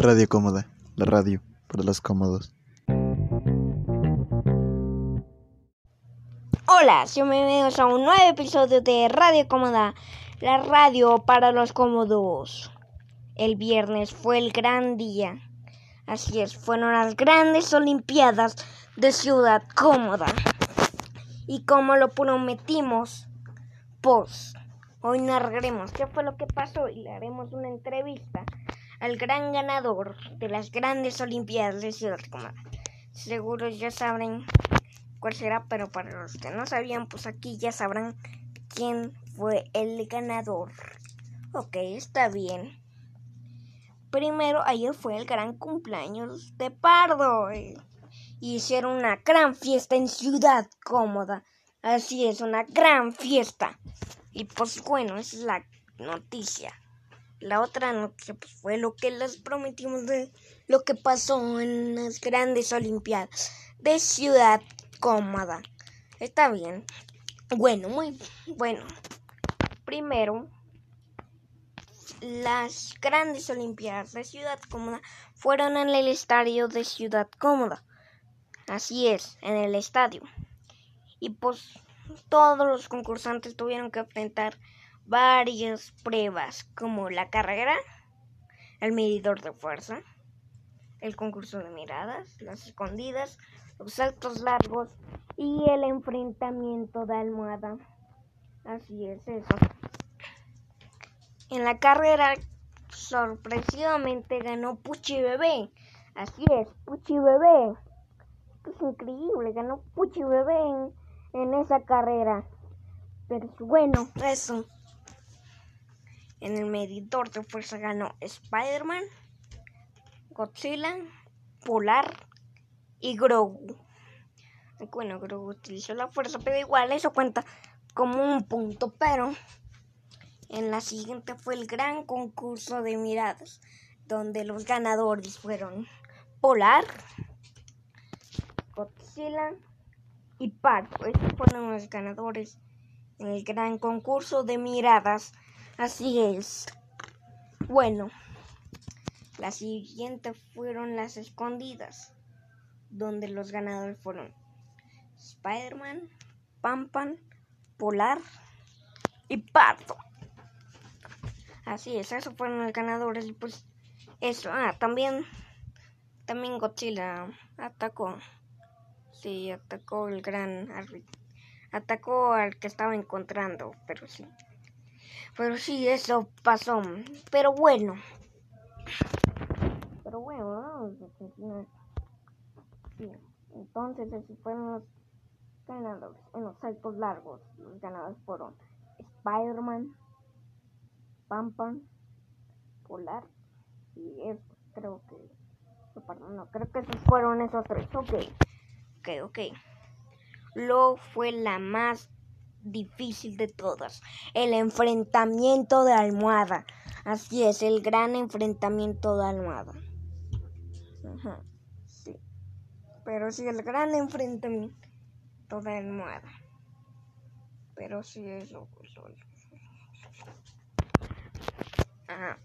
Radio Cómoda, la radio para los cómodos. Hola, bienvenidos a un nuevo episodio de Radio Cómoda, la radio para los cómodos. El viernes fue el gran día. Así es, fueron las grandes Olimpiadas de Ciudad Cómoda. Y como lo prometimos, pues hoy narraremos qué fue lo que pasó y le haremos una entrevista al gran ganador de las grandes Olimpiadas de Ciudad Cómoda. Seguro ya sabrán cuál será, pero para los que no sabían, pues aquí ya sabrán quién fue el ganador. Ok, está bien. Primero, ayer fue el gran cumpleaños de Pardo. Y hicieron una gran fiesta en Ciudad Cómoda. Así es, una gran fiesta. Y pues bueno, esa es la noticia. La otra noticia pues, fue lo que les prometimos de lo que pasó en las grandes Olimpiadas de Ciudad Cómoda. Está bien. Bueno, muy bueno. Primero, las grandes Olimpiadas de Ciudad Cómoda fueron en el estadio de Ciudad Cómoda. Así es, en el estadio. Y pues todos los concursantes tuvieron que enfrentar varias pruebas como la carrera, el medidor de fuerza, el concurso de miradas, las escondidas, los saltos largos y el enfrentamiento de almohada. Así es eso. En la carrera sorpresivamente ganó Puchi Bebé. Así es, Puchi Bebé. Esto es increíble, ganó Puchi Bebé en, en esa carrera. Pero bueno, eso. En el medidor de fuerza ganó Spider-Man, Godzilla, Polar y Grogu. Bueno, Grogu utilizó la fuerza, pero igual eso cuenta como un punto. Pero en la siguiente fue el gran concurso de miradas, donde los ganadores fueron Polar, Godzilla y Pardo. Estos fueron los ganadores en el gran concurso de miradas. Así es. Bueno, la siguiente fueron las escondidas, donde los ganadores fueron Spider-Man, Pampan, Polar y Pardo. Así es, esos fueron los ganadores y pues eso. Ah, también, también Godzilla atacó. Sí, atacó el gran atacó al que estaba encontrando, pero sí. Pero sí, eso pasó. Pero bueno. Pero bueno. Entonces, así fueron los ganadores. En los saltos largos, los ganadores fueron Spider-Man, Pampan, Polar y esto. Creo que. No, creo que esos fueron esos tres. Ok. Ok, ok. Lo fue la más difícil de todas, el enfrentamiento de almohada. Así es, el gran enfrentamiento de almohada. Ajá, sí. Pero sí, el gran enfrentamiento de almohada. Pero sí, eso. eso, Ajá.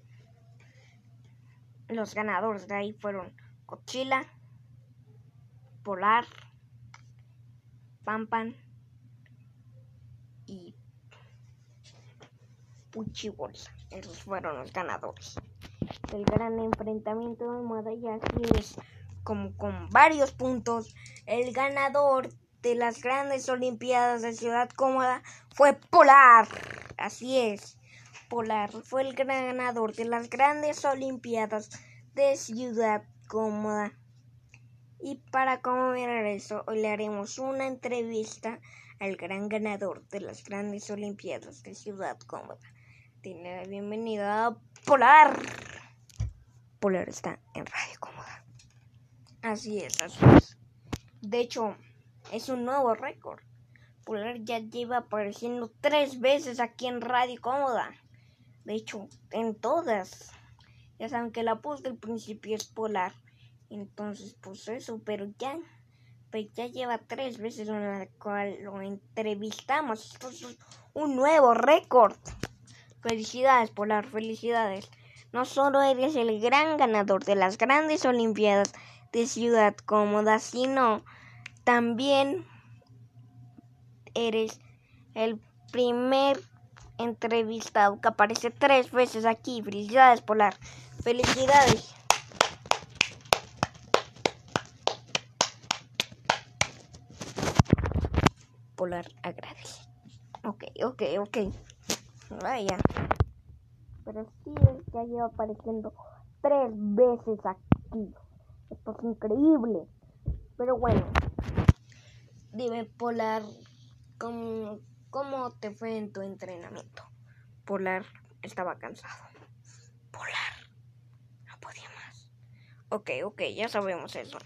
Los ganadores de ahí fueron Cochila, Polar, Pampan y. Esos fueron los ganadores. El gran enfrentamiento de así es como con varios puntos. El ganador de las grandes Olimpiadas de Ciudad Cómoda fue Polar. Así es. Polar fue el gran ganador de las grandes Olimpiadas de Ciudad Cómoda. Y para conmemorar eso, hoy le haremos una entrevista al gran ganador de las grandes Olimpiadas de Ciudad Cómoda. Tiene la bienvenida a Polar. Polar está en Radio Cómoda. Así es, así es. De hecho, es un nuevo récord. Polar ya lleva apareciendo tres veces aquí en Radio Cómoda. De hecho, en todas. Ya saben que la voz del principio es Polar. Entonces, pues eso, pero ya, pues ya lleva tres veces en la cual lo entrevistamos. Esto es un nuevo récord. Felicidades, Polar, felicidades. No solo eres el gran ganador de las grandes Olimpiadas de Ciudad Cómoda, sino también eres el primer entrevistado que aparece tres veces aquí. Felicidades, Polar. Felicidades. Polar agradece. Ok, ok, ok. Vaya. Pero sí, ya lleva apareciendo tres veces aquí. Esto es increíble. Pero bueno. Dime, Polar, ¿cómo, ¿cómo te fue en tu entrenamiento? Polar estaba cansado. Polar, no podía más. Ok, ok, ya sabemos eso.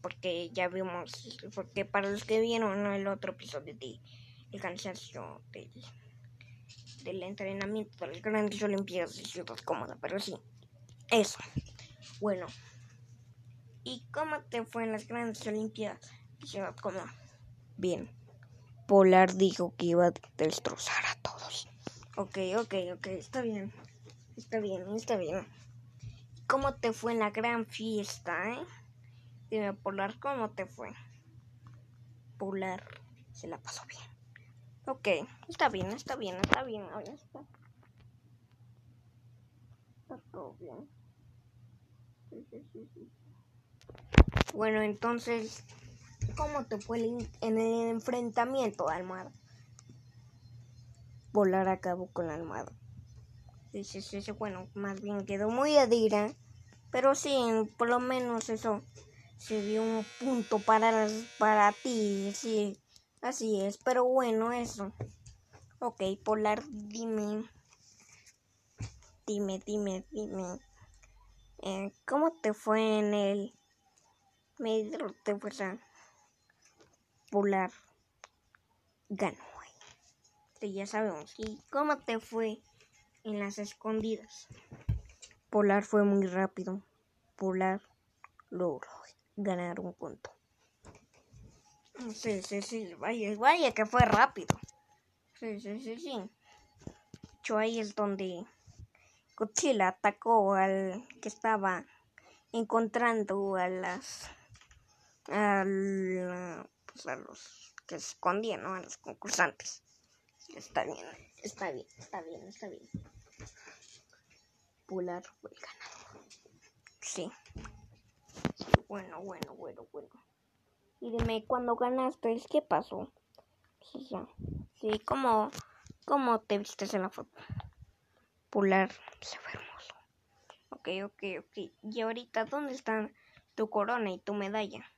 Porque ya vimos, porque para los que vieron el otro episodio de el cansancio del, del entrenamiento de las grandes Olimpiadas de Ciudad Cómoda, pero sí, eso. Bueno, ¿y cómo te fue en las grandes Olimpiadas de Ciudad Cómoda? Bien, Polar dijo que iba a destrozar a todos. Ok, ok, ok, está bien, está bien, está bien. ¿Cómo te fue en la gran fiesta, eh? Dime, Polar, ¿cómo te fue? Polar se la pasó bien. Ok, está bien, está bien, está bien. Ahora está. Está todo bien. Sí, sí, sí. Bueno, entonces, ¿cómo te fue el en el enfrentamiento, Almada? Polar acabó con la almohada. Sí, sí, sí, bueno, más bien quedó muy adira. Pero sí, por lo menos eso se dio un punto para, para ti, sí, así es, pero bueno, eso. Ok, Polar, dime, dime, dime, dime, eh, ¿cómo te fue en el medio de fuerza? Polar ganó. Sí, ya sabemos. ¿Y cómo te fue en las escondidas? Polar fue muy rápido. Polar logró ganar un punto. Sí, sí, sí, vaya, vaya que fue rápido. Sí, sí, sí, sí. Yo ahí es donde Godzilla atacó al que estaba encontrando a las a, la, pues a los que se escondían, ¿no? A los concursantes. Está bien, está bien, está bien, está bien. Polar fue el ganador. Sí. Bueno, bueno, bueno, bueno. Y dime, cuando ganaste, ¿qué pasó? Sí, ya. Sí, ¿cómo, ¿cómo te vistes en la foto? Polar se fue hermoso. Ok, ok, ok. Y ahorita, ¿dónde están tu corona y tu medalla?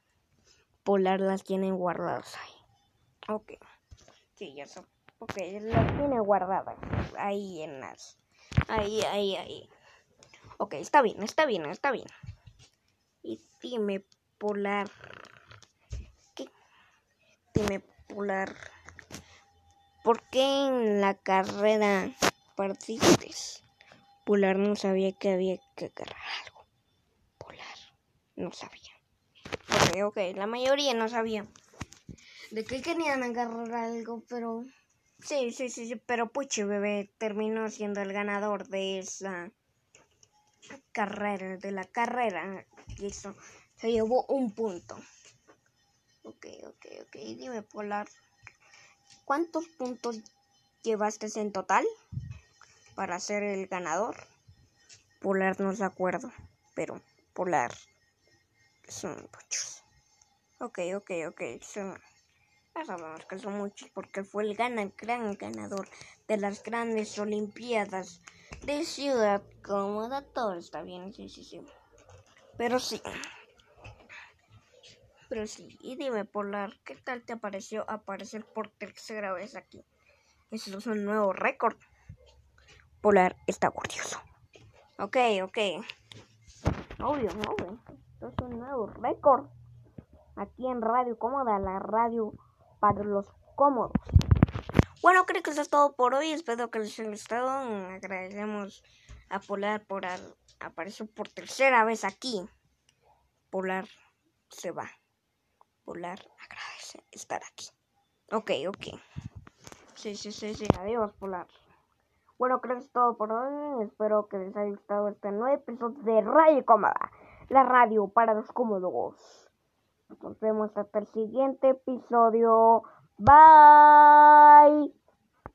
Polar las tienen guardadas ahí. Ok. Sí, ya son. Ok, las tiene guardadas ahí en las... Ahí, ahí, ahí. Ok, está bien, está bien, está bien. Y dime, Polar. ¿Qué? Dime, Polar. ¿Por qué en la carrera partiste? Polar no sabía que había que agarrar algo. Polar no sabía. Ok, ok, la mayoría no sabía de qué querían agarrar algo, pero sí, sí, sí, sí, pero Puchi Bebé terminó siendo el ganador de esa carrera, de la carrera que hizo. Se llevó un punto. Ok, ok, ok. Dime, Polar, ¿cuántos puntos llevaste en total para ser el ganador? Polar no se acuerdo, pero Polar son muchos. Ok, ok, ok. Son, ya sabemos que son muchos porque fue el gran ganador de las grandes Olimpiadas de Ciudad Cómoda. Todo está bien, sí, sí, sí. Pero sí. Pero sí, y dime, Polar, ¿qué tal te pareció aparecer por tercera vez aquí? Eso es un nuevo récord. Polar está orgulloso. Ok, ok. Obvio, obvio. Esto es un nuevo récord. Aquí en Radio Cómoda, la radio para los cómodos. Bueno, creo que eso es todo por hoy. Espero que les haya gustado. Agradecemos a Polar por aparecer por tercera vez aquí. Polar se va. Polar agradece estar aquí. Ok, ok. Sí, sí, sí, sí. Adiós, Polar. Bueno, creo que es todo por hoy. Espero que les haya gustado este nuevo episodio de Radio Cómoda, la radio para los cómodos. Nos vemos hasta el siguiente episodio. Bye.